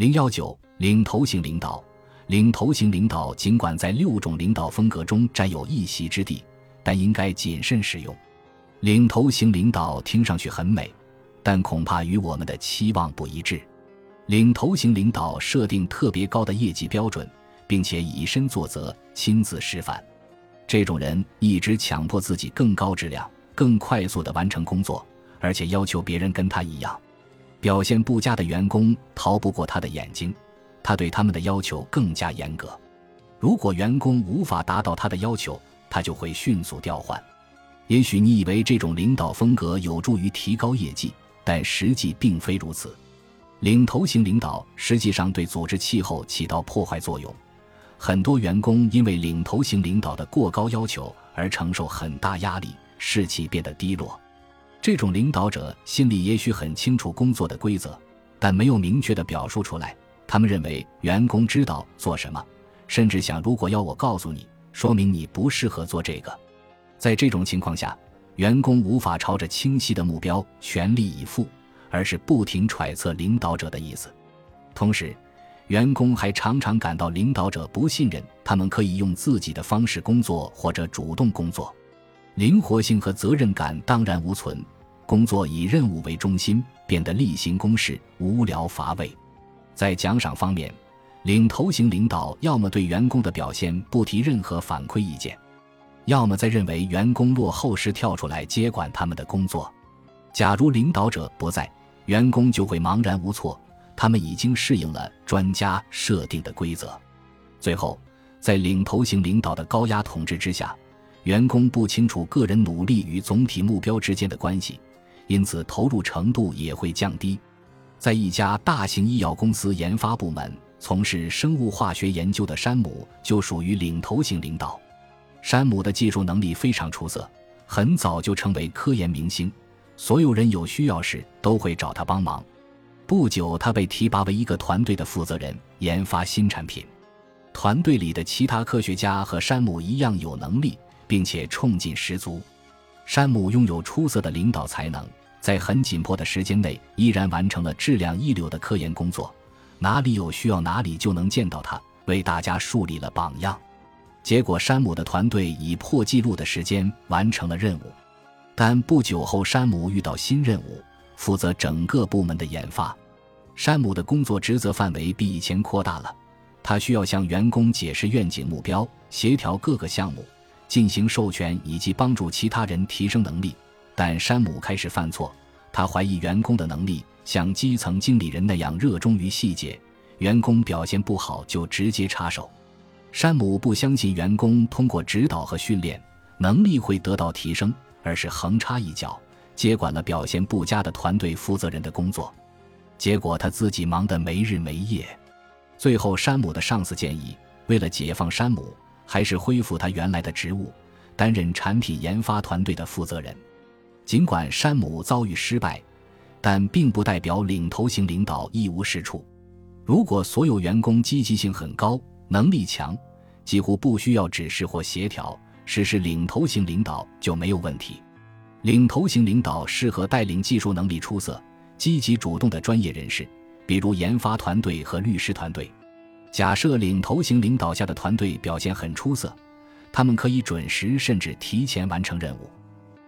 零幺九，领头型领导。领头型领导尽管在六种领导风格中占有一席之地，但应该谨慎使用。领头型领导听上去很美，但恐怕与我们的期望不一致。领头型领导设定特别高的业绩标准，并且以身作则，亲自示范。这种人一直强迫自己更高质量、更快速地完成工作，而且要求别人跟他一样。表现不佳的员工逃不过他的眼睛。他对他们的要求更加严格，如果员工无法达到他的要求，他就会迅速调换。也许你以为这种领导风格有助于提高业绩，但实际并非如此。领头型领导实际上对组织气候起到破坏作用，很多员工因为领头型领导的过高要求而承受很大压力，士气变得低落。这种领导者心里也许很清楚工作的规则，但没有明确的表述出来。他们认为员工知道做什么，甚至想，如果要我告诉你，说明你不适合做这个。在这种情况下，员工无法朝着清晰的目标全力以赴，而是不停揣测领导者的意思。同时，员工还常常感到领导者不信任他们可以用自己的方式工作或者主动工作，灵活性和责任感荡然无存，工作以任务为中心，变得例行公事，无聊乏味。在奖赏方面，领头型领导要么对员工的表现不提任何反馈意见，要么在认为员工落后时跳出来接管他们的工作。假如领导者不在，员工就会茫然无措，他们已经适应了专家设定的规则。最后，在领头型领导的高压统治之下，员工不清楚个人努力与总体目标之间的关系，因此投入程度也会降低。在一家大型医药公司研发部门从事生物化学研究的山姆就属于领头型领导。山姆的技术能力非常出色，很早就成为科研明星，所有人有需要时都会找他帮忙。不久，他被提拔为一个团队的负责人，研发新产品。团队里的其他科学家和山姆一样有能力，并且冲劲十足。山姆拥有出色的领导才能。在很紧迫的时间内，依然完成了质量一流的科研工作。哪里有需要，哪里就能见到他，为大家树立了榜样。结果，山姆的团队以破纪录的时间完成了任务。但不久后，山姆遇到新任务，负责整个部门的研发。山姆的工作职责范围比以前扩大了，他需要向员工解释愿景目标，协调各个项目，进行授权，以及帮助其他人提升能力。但山姆开始犯错，他怀疑员工的能力像基层经理人那样热衷于细节，员工表现不好就直接插手。山姆不相信员工通过指导和训练能力会得到提升，而是横插一脚，接管了表现不佳的团队负责人的工作，结果他自己忙得没日没夜。最后，山姆的上司建议，为了解放山姆，还是恢复他原来的职务，担任产品研发团队的负责人。尽管山姆遭遇失败，但并不代表领头型领导一无是处。如果所有员工积极性很高、能力强，几乎不需要指示或协调，实施领头型领导就没有问题。领头型领导适合带领技术能力出色、积极主动的专业人士，比如研发团队和律师团队。假设领头型领导下的团队表现很出色，他们可以准时甚至提前完成任务。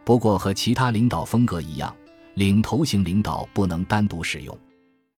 不过，和其他领导风格一样，领头型领导不能单独使用。